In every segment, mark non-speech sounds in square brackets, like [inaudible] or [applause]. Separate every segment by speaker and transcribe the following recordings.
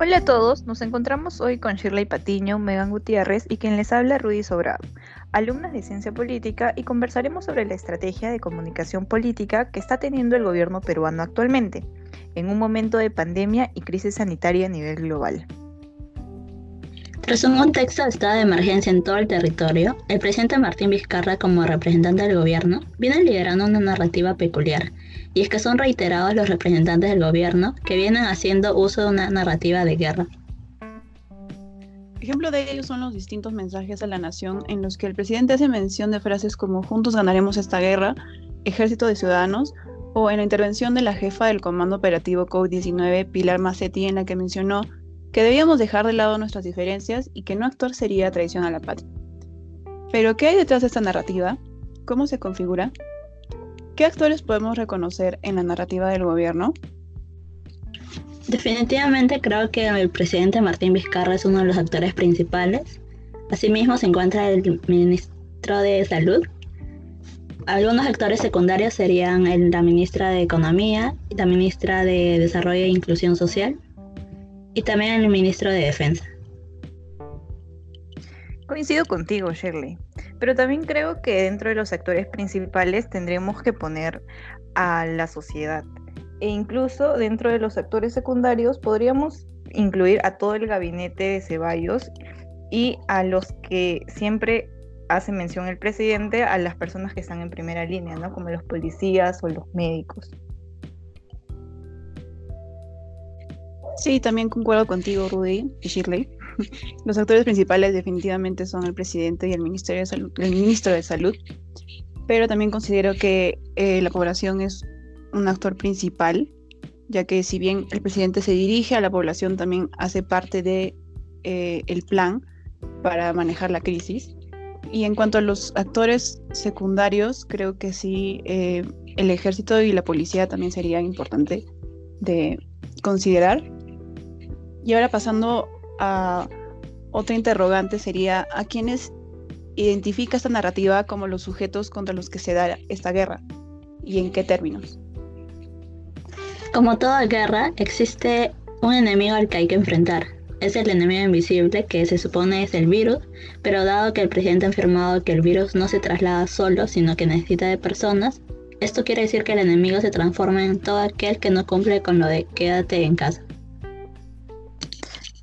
Speaker 1: Hola a todos, nos encontramos hoy con Shirley Patiño, Megan Gutiérrez y quien les habla Rudy Sobrado, alumnas de Ciencia Política y conversaremos sobre la estrategia de comunicación política que está teniendo el gobierno peruano actualmente, en un momento de pandemia y crisis sanitaria a nivel global.
Speaker 2: Tras un contexto de estado de emergencia en todo el territorio, el presidente Martín Vizcarra, como representante del gobierno, viene liderando una narrativa peculiar, y es que son reiterados los representantes del gobierno que vienen haciendo uso de una narrativa de guerra.
Speaker 3: Ejemplo de ello son los distintos mensajes a la nación en los que el presidente hace mención de frases como juntos ganaremos esta guerra, ejército de ciudadanos, o en la intervención de la jefa del Comando Operativo COVID-19, Pilar Macetti, en la que mencionó que debíamos dejar de lado nuestras diferencias y que no actuar sería traición a la patria. Pero, ¿qué hay detrás de esta narrativa? ¿Cómo se configura? ¿Qué actores podemos reconocer en la narrativa del gobierno?
Speaker 2: Definitivamente creo que el presidente Martín Vizcarra es uno de los actores principales. Asimismo se encuentra el ministro de Salud. Algunos actores secundarios serían la ministra de Economía, la ministra de Desarrollo e Inclusión Social y también el ministro de Defensa.
Speaker 1: Coincido contigo, Shirley, pero también creo que dentro de los actores principales tendremos que poner a la sociedad e incluso dentro de los actores secundarios podríamos incluir a todo el gabinete de Ceballos y a los que siempre hace mención el presidente, a las personas que están en primera línea, ¿no? Como los policías o los médicos.
Speaker 3: Sí, también concuerdo contigo, Rudy y Shirley. [laughs] Los actores principales definitivamente son el presidente y el, Ministerio de Salud, el ministro de Salud, pero también considero que eh, la población es un actor principal, ya que si bien el presidente se dirige a la población, también hace parte de eh, el plan para manejar la crisis. Y en cuanto a los actores secundarios, creo que sí, eh, el ejército y la policía también sería importante de considerar, y ahora pasando a otra interrogante sería, ¿a quiénes identifica esta narrativa como los sujetos contra los que se da esta guerra? ¿Y en qué términos?
Speaker 2: Como toda guerra, existe un enemigo al que hay que enfrentar. Es el enemigo invisible que se supone es el virus, pero dado que el presidente ha afirmado que el virus no se traslada solo, sino que necesita de personas, esto quiere decir que el enemigo se transforma en todo aquel que no cumple con lo de quédate en casa.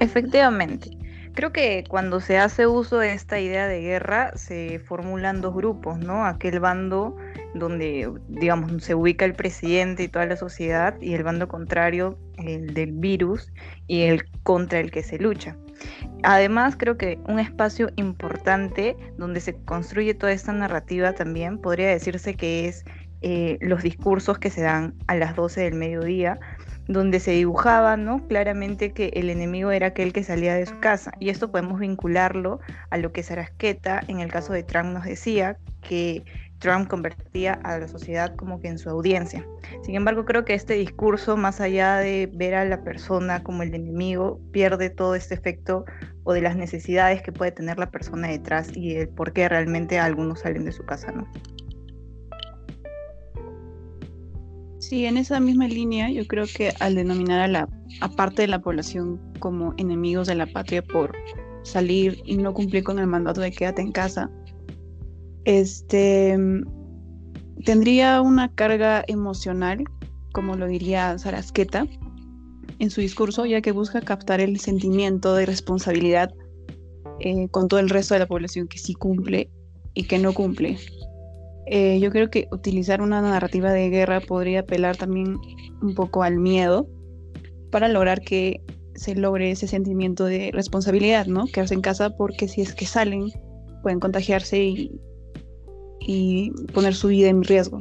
Speaker 1: Efectivamente. Creo que cuando se hace uso de esta idea de guerra se formulan dos grupos, ¿no? Aquel bando donde, digamos, se ubica el presidente y toda la sociedad y el bando contrario, el del virus y el contra el que se lucha. Además, creo que un espacio importante donde se construye toda esta narrativa también podría decirse que es eh, los discursos que se dan a las 12 del mediodía, donde se dibujaba ¿no? claramente que el enemigo era aquel que salía de su casa. Y esto podemos vincularlo a lo que Sarasqueta, en el caso de Trump, nos decía, que Trump convertía a la sociedad como que en su audiencia. Sin embargo, creo que este discurso, más allá de ver a la persona como el enemigo, pierde todo este efecto o de las necesidades que puede tener la persona detrás y el por qué realmente algunos salen de su casa, ¿no?
Speaker 3: Sí, en esa misma línea, yo creo que al denominar a la parte de la población como enemigos de la patria por salir y no cumplir con el mandato de quédate en casa, este tendría una carga emocional, como lo diría Sarasqueta en su discurso, ya que busca captar el sentimiento de responsabilidad eh, con todo el resto de la población que sí cumple y que no cumple. Eh, yo creo que utilizar una narrativa de guerra podría apelar también un poco al miedo para lograr que se logre ese sentimiento de responsabilidad, ¿no? Quedarse en casa porque si es que salen pueden contagiarse y, y poner su vida en riesgo.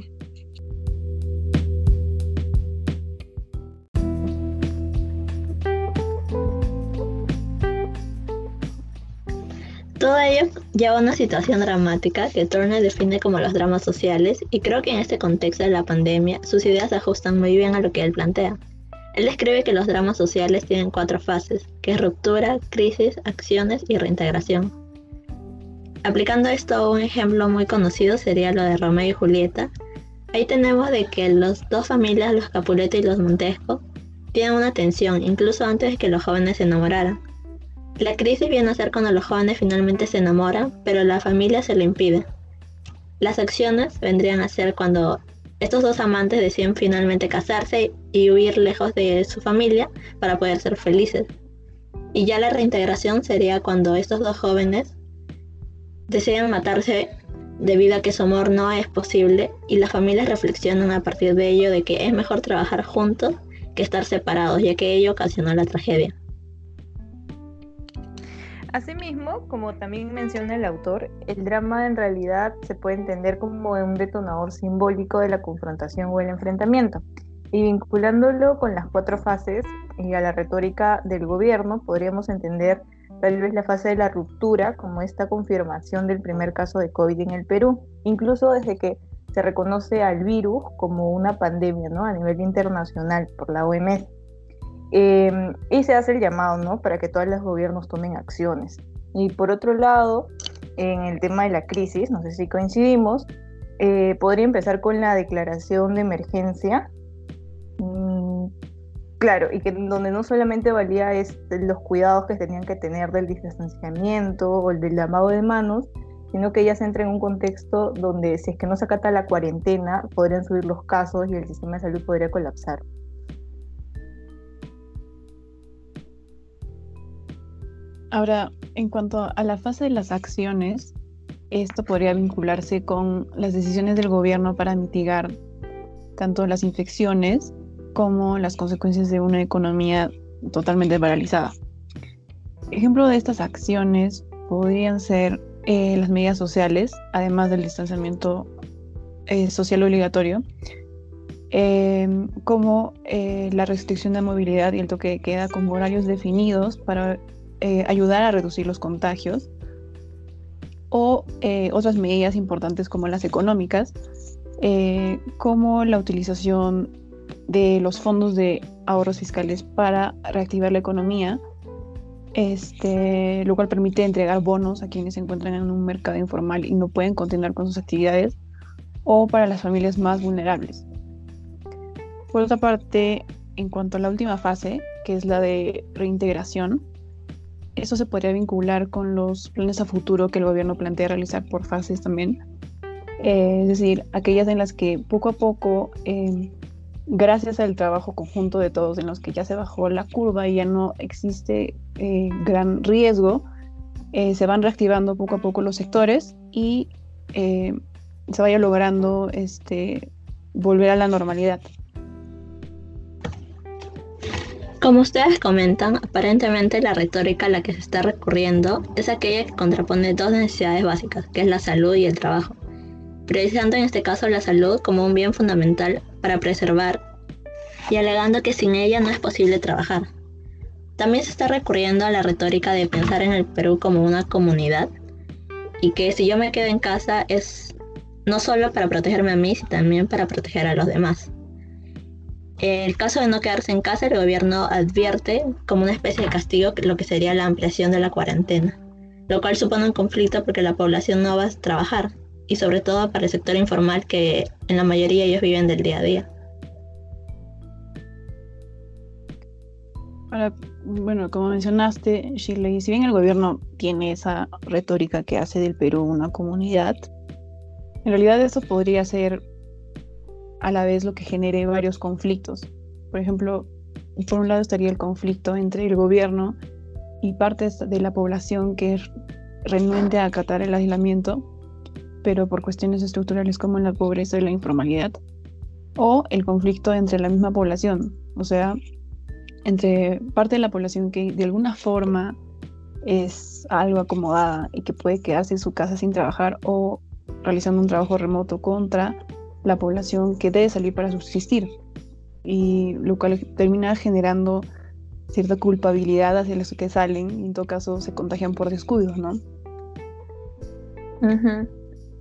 Speaker 2: Todo ello lleva a una situación dramática que Turner define como los dramas sociales y creo que en este contexto de la pandemia sus ideas se ajustan muy bien a lo que él plantea. Él describe que los dramas sociales tienen cuatro fases, que es ruptura, crisis, acciones y reintegración. Aplicando esto a un ejemplo muy conocido sería lo de Romeo y Julieta. Ahí tenemos de que los dos familias, los Capuleto y los Montesco, piden una atención, incluso antes de que los jóvenes se enamoraran. La crisis viene a ser cuando los jóvenes finalmente se enamoran, pero la familia se lo impide. Las acciones vendrían a ser cuando estos dos amantes deciden finalmente casarse y huir lejos de su familia para poder ser felices. Y ya la reintegración sería cuando estos dos jóvenes deciden matarse debido a que su amor no es posible y las familias reflexionan a partir de ello de que es mejor trabajar juntos que estar separados, ya que ello ocasionó la tragedia.
Speaker 1: Asimismo, como también menciona el autor, el drama en realidad se puede entender como un detonador simbólico de la confrontación o el enfrentamiento. Y vinculándolo con las cuatro fases y a la retórica del gobierno, podríamos entender tal vez la fase de la ruptura como esta confirmación del primer caso de COVID en el Perú, incluso desde que se reconoce al virus como una pandemia ¿no? a nivel internacional por la OMS. Em, y se hace el llamado, ¿no? Para que todos los gobiernos tomen acciones. Y por otro lado, en el tema de la crisis, no sé si coincidimos, eh, podría empezar con la declaración de emergencia. Mm, claro, y que donde no solamente valía los cuidados que tenían que tener del distanciamiento o el del lavado de manos, sino que ya se entra en un contexto donde si es que no se acata la cuarentena, podrían subir los casos y el sistema de salud podría colapsar.
Speaker 3: Ahora, en cuanto a la fase de las acciones, esto podría vincularse con las decisiones del gobierno para mitigar tanto las infecciones como las consecuencias de una economía totalmente paralizada. Ejemplo de estas acciones podrían ser eh, las medidas sociales, además del distanciamiento eh, social obligatorio, em, como eh, la restricción de movilidad y el toque de queda con horarios definidos para eh, ayudar a reducir los contagios o eh, otras medidas importantes como las económicas, eh, como la utilización de los fondos de ahorros fiscales para reactivar la economía, este, lo cual permite entregar bonos a quienes se encuentran en un mercado informal y no pueden continuar con sus actividades, o para las familias más vulnerables. Por otra parte, en cuanto a la última fase, que es la de reintegración, eso se podría vincular con los planes a futuro que el gobierno plantea realizar por fases también. Eh, es decir, aquellas en las que poco a poco, em, gracias al trabajo conjunto de todos, en los que ya se bajó la curva y ya no existe eh, gran riesgo, eh, se van reactivando poco a poco los sectores y se vaya logrando este, volver a la normalidad.
Speaker 2: Como ustedes comentan, aparentemente la retórica a la que se está recurriendo es aquella que contrapone dos necesidades básicas, que es la salud y el trabajo, priorizando en este caso la salud como un bien fundamental para preservar y alegando que sin ella no es posible trabajar. También se está recurriendo a la retórica de pensar en el Perú como una comunidad y que si yo me quedo en casa es no solo para protegerme a mí, sino también para proteger a los demás. El caso de no quedarse en casa, el gobierno advierte como una especie de castigo lo que sería la ampliación de la cuarentena, lo cual supone un conflicto porque la población no va a trabajar y sobre todo para el sector informal que en la mayoría ellos viven del día a día.
Speaker 3: bueno, como mencionaste, Shirley, si bien el gobierno tiene esa retórica que hace del Perú una comunidad, en realidad eso podría ser a la vez lo que genere varios conflictos. Por ejemplo, por un lado estaría el conflicto entre el gobierno y partes de la población que es renuente a acatar el aislamiento, pero por cuestiones estructurales como la pobreza y la informalidad, o el conflicto entre la misma población, o sea, entre parte de la población que de alguna forma es algo acomodada y que puede quedarse en su casa sin trabajar o realizando un trabajo remoto contra la población que debe salir para subsistir y lo cual termina generando cierta culpabilidad hacia los que salen y en todo caso se contagian por descuidos, ¿no?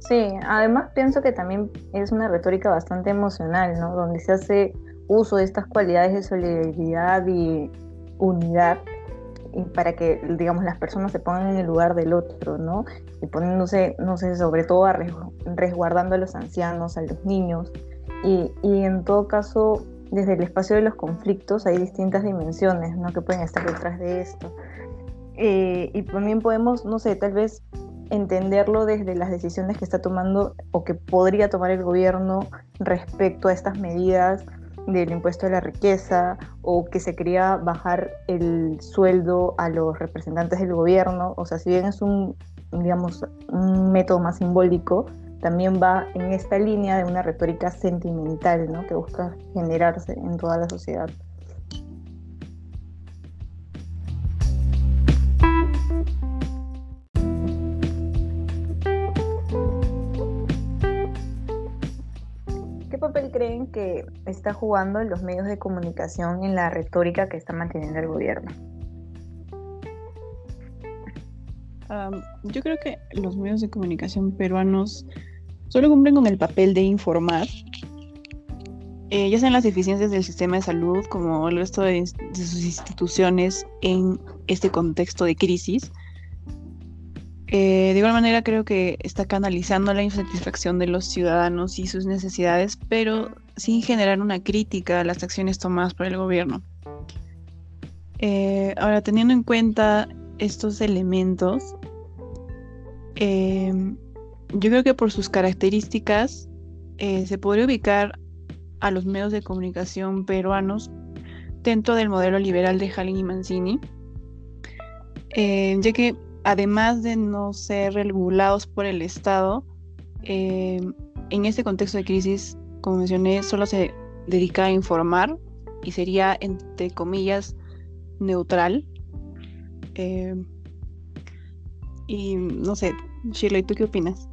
Speaker 1: Sí, además pienso que también es una retórica bastante emocional, ¿no? Donde se hace uso de estas cualidades de solidaridad y unidad para que, digamos, las personas se pongan en el lugar del otro, ¿no? Y poniéndose, no sé, sobre todo resguardando a los ancianos, a los niños. Y, y en todo caso, desde el espacio de los conflictos hay distintas dimensiones ¿no? que pueden estar detrás de esto. Eh, y también podemos, no sé, tal vez entenderlo desde las decisiones que está tomando o que podría tomar el gobierno respecto a estas medidas del impuesto a la riqueza o que se quería bajar el sueldo a los representantes del gobierno. O sea, si bien es un, digamos, un método más simbólico, también va en esta línea de una retórica sentimental ¿no? que busca generarse en toda la sociedad. Está jugando los medios de comunicación en la retórica que está manteniendo el gobierno?
Speaker 3: yo creo que los medios de comunicación peruanos solo cumplen con el papel de informar, eh, ya sean las deficiencias del sistema de salud como el resto de, sus instituciones en este contexto de crisis. Eh, de igual manera creo que está canalizando la insatisfacción de los ciudadanos y sus necesidades, pero sin generar una crítica a las acciones tomadas por el gobierno. Eh, ahora, teniendo en cuenta estos elementos, yo creo que por sus características eh, se podría ubicar a los medios de comunicación peruanos dentro del modelo liberal de Halin y Mancini, eh, ya que además de no ser regulados por el Estado, eh, en este contexto de crisis, como mencioné, solo se dedica a informar y sería, entre comillas, neutral. y no sé, Shirley, ¿tú qué opinas?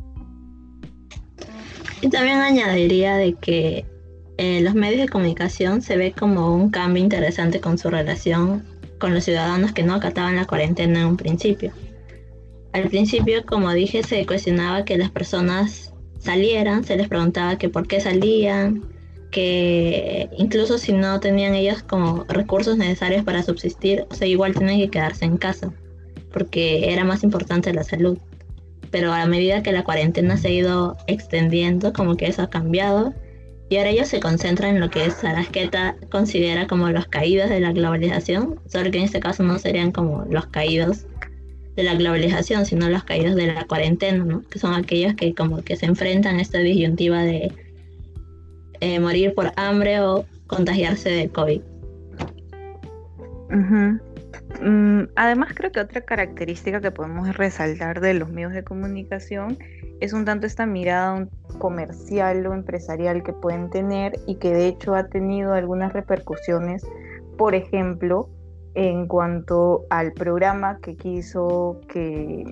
Speaker 2: Y también añadiría de que eh, los medios de comunicación se ve como un cambio interesante con su relación con los ciudadanos que no acataban la cuarentena en un principio. Al principio, como dije, se cuestionaba que las personas salieran, se les preguntaba que por qué salían, que incluso si no tenían ellos como recursos necesarios para subsistir, o sea, igual tienen que quedarse en casa, porque era más importante la salud pero a medida que la cuarentena se ha ido extendiendo, como que eso ha cambiado. Y ahora ellos se concentran en lo que Sarasqueta considera como los caídos de la globalización, solo que en este caso no serían como los caídos de la globalización, sino los caídos de la cuarentena, ¿no? que son aquellos que como que se enfrentan a esta disyuntiva de eh, morir por hambre o contagiarse de COVID.
Speaker 1: Mm, además, creo que otra característica que podemos resaltar de los medios de comunicación es un tanto esta mirada comercial o empresarial que pueden tener y que de hecho ha tenido algunas repercusiones, por ejemplo, en cuanto al programa que quiso, que,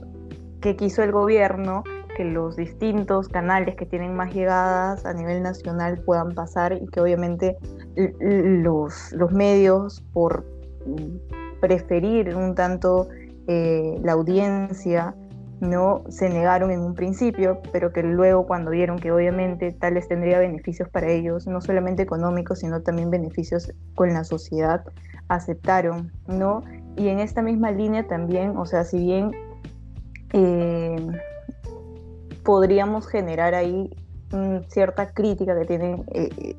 Speaker 1: quiso el gobierno que los distintos canales que tienen más llegadas a nivel nacional puedan pasar y que obviamente los, los medios por preferir un tanto eh, la audiencia, no se negaron en un principio, pero que luego cuando vieron que obviamente tales tendría beneficios para ellos, no solamente económicos, sino también beneficios con la sociedad, aceptaron, ¿no? Y en esta misma línea también, o sea, si bien eh, podríamos generar ahí cierta crítica que tienen eh,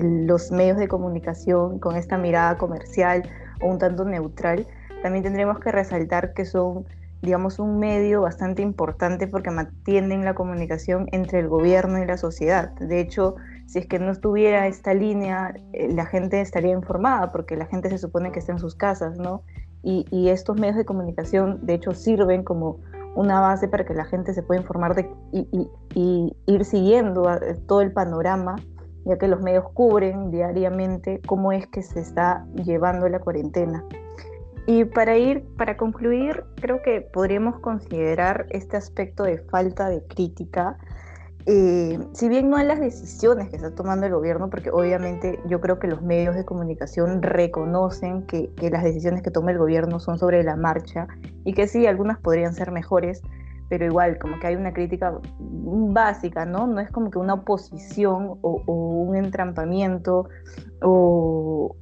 Speaker 1: los medios de comunicación con esta mirada comercial o un tanto neutral, también tendremos que resaltar que son, digamos, un medio bastante importante porque mantienen la comunicación entre el gobierno y la sociedad. De hecho, si es que no estuviera esta línea, eh, la gente estaría informada porque la gente se supone que está en sus casas, ¿no? Y, estos medios de comunicación, de hecho, sirven como una base para que la gente se pueda informar de, y, y ir siguiendo todo el panorama ya que los medios cubren diariamente cómo es que se está llevando la cuarentena. Y para ir, para concluir, creo que podríamos considerar este aspecto de falta de crítica, eh, si bien no en las decisiones que está tomando el gobierno, porque obviamente yo creo que los medios de comunicación reconocen que, que las decisiones que toma el gobierno son sobre la marcha y que sí, algunas podrían ser mejores, pero igual, como que hay una crítica básica, ¿no? No es como que una oposición o, un entrampamiento o,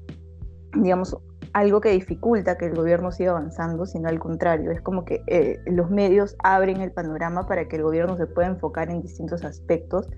Speaker 1: digamos, algo que dificulta que el gobierno siga avanzando, sino al contrario, es como que eh, los medios abren el panorama para que el gobierno se pueda enfocar en distintos aspectos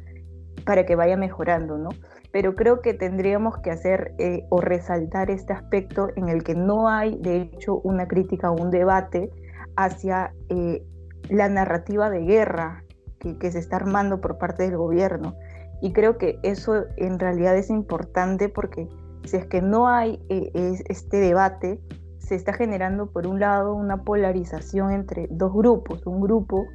Speaker 1: para que vaya mejorando, ¿no? pero creo que tendríamos que hacer eh, o resaltar este aspecto en el que no hay, de hecho, una crítica o un debate hacia eh, la narrativa de guerra que, se está armando por parte del gobierno. Y creo que eso en realidad es importante porque si es que no hay eh, este debate, se está generando por un lado una polarización entre dos grupos, un grupo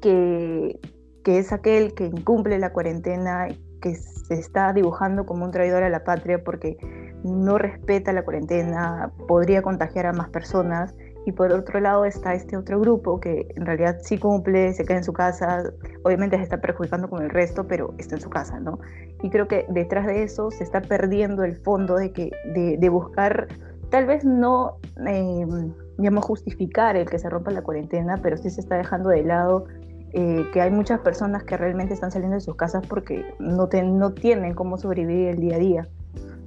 Speaker 1: que, que es aquel que incumple la cuarentena que se está dibujando como un traidor a la patria porque no respeta la cuarentena, podría contagiar a más personas. Y por otro lado está este otro grupo que en realidad sí cumple, se queda en su casa, obviamente se está perjudicando con el resto, pero está en su casa, ¿no? Y creo que detrás de eso se está perdiendo el fondo de, que, de, buscar, tal vez no, eh, digamos, justificar el que se rompa la cuarentena, pero sí se está dejando de lado eh, que hay muchas personas que realmente están saliendo de sus casas porque no, no tienen cómo sobrevivir el día a día.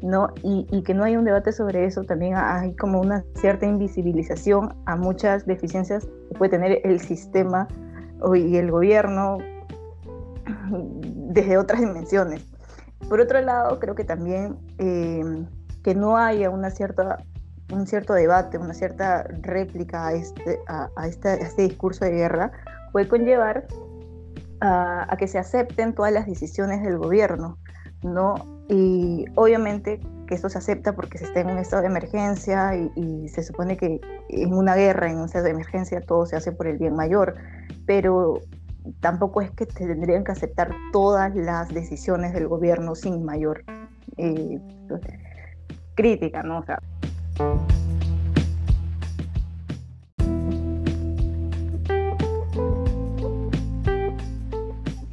Speaker 1: ¿No? Y, que no hay un debate sobre eso, también hay como una cierta invisibilización a muchas deficiencias que puede tener el sistema y el gobierno [clears throat] desde otras dimensiones. Por otro lado, creo que también eh, que no haya una cierta, un cierto debate, una cierta réplica a este, a, este, a discurso de guerra, puede conllevar a, que se acepten todas las decisiones del gobierno, ¿no? Y obviamente que esto se acepta porque se está en un estado de emergencia y, se supone que en una guerra, en un estado de emergencia, todo se hace por el bien mayor, pero tampoco es que tendrían que aceptar todas las decisiones del gobierno sin mayor eh, crítica, ¿no?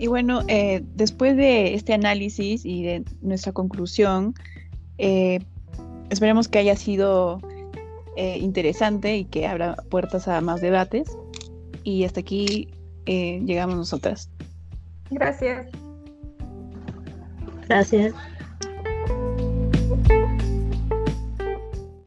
Speaker 3: Y bueno, eh, después de este análisis y de nuestra conclusión, eh, esperemos que haya sido eh, interesante y que abra puertas a más debates. Y hasta aquí llegamos nosotras.
Speaker 1: Gracias.
Speaker 2: Gracias.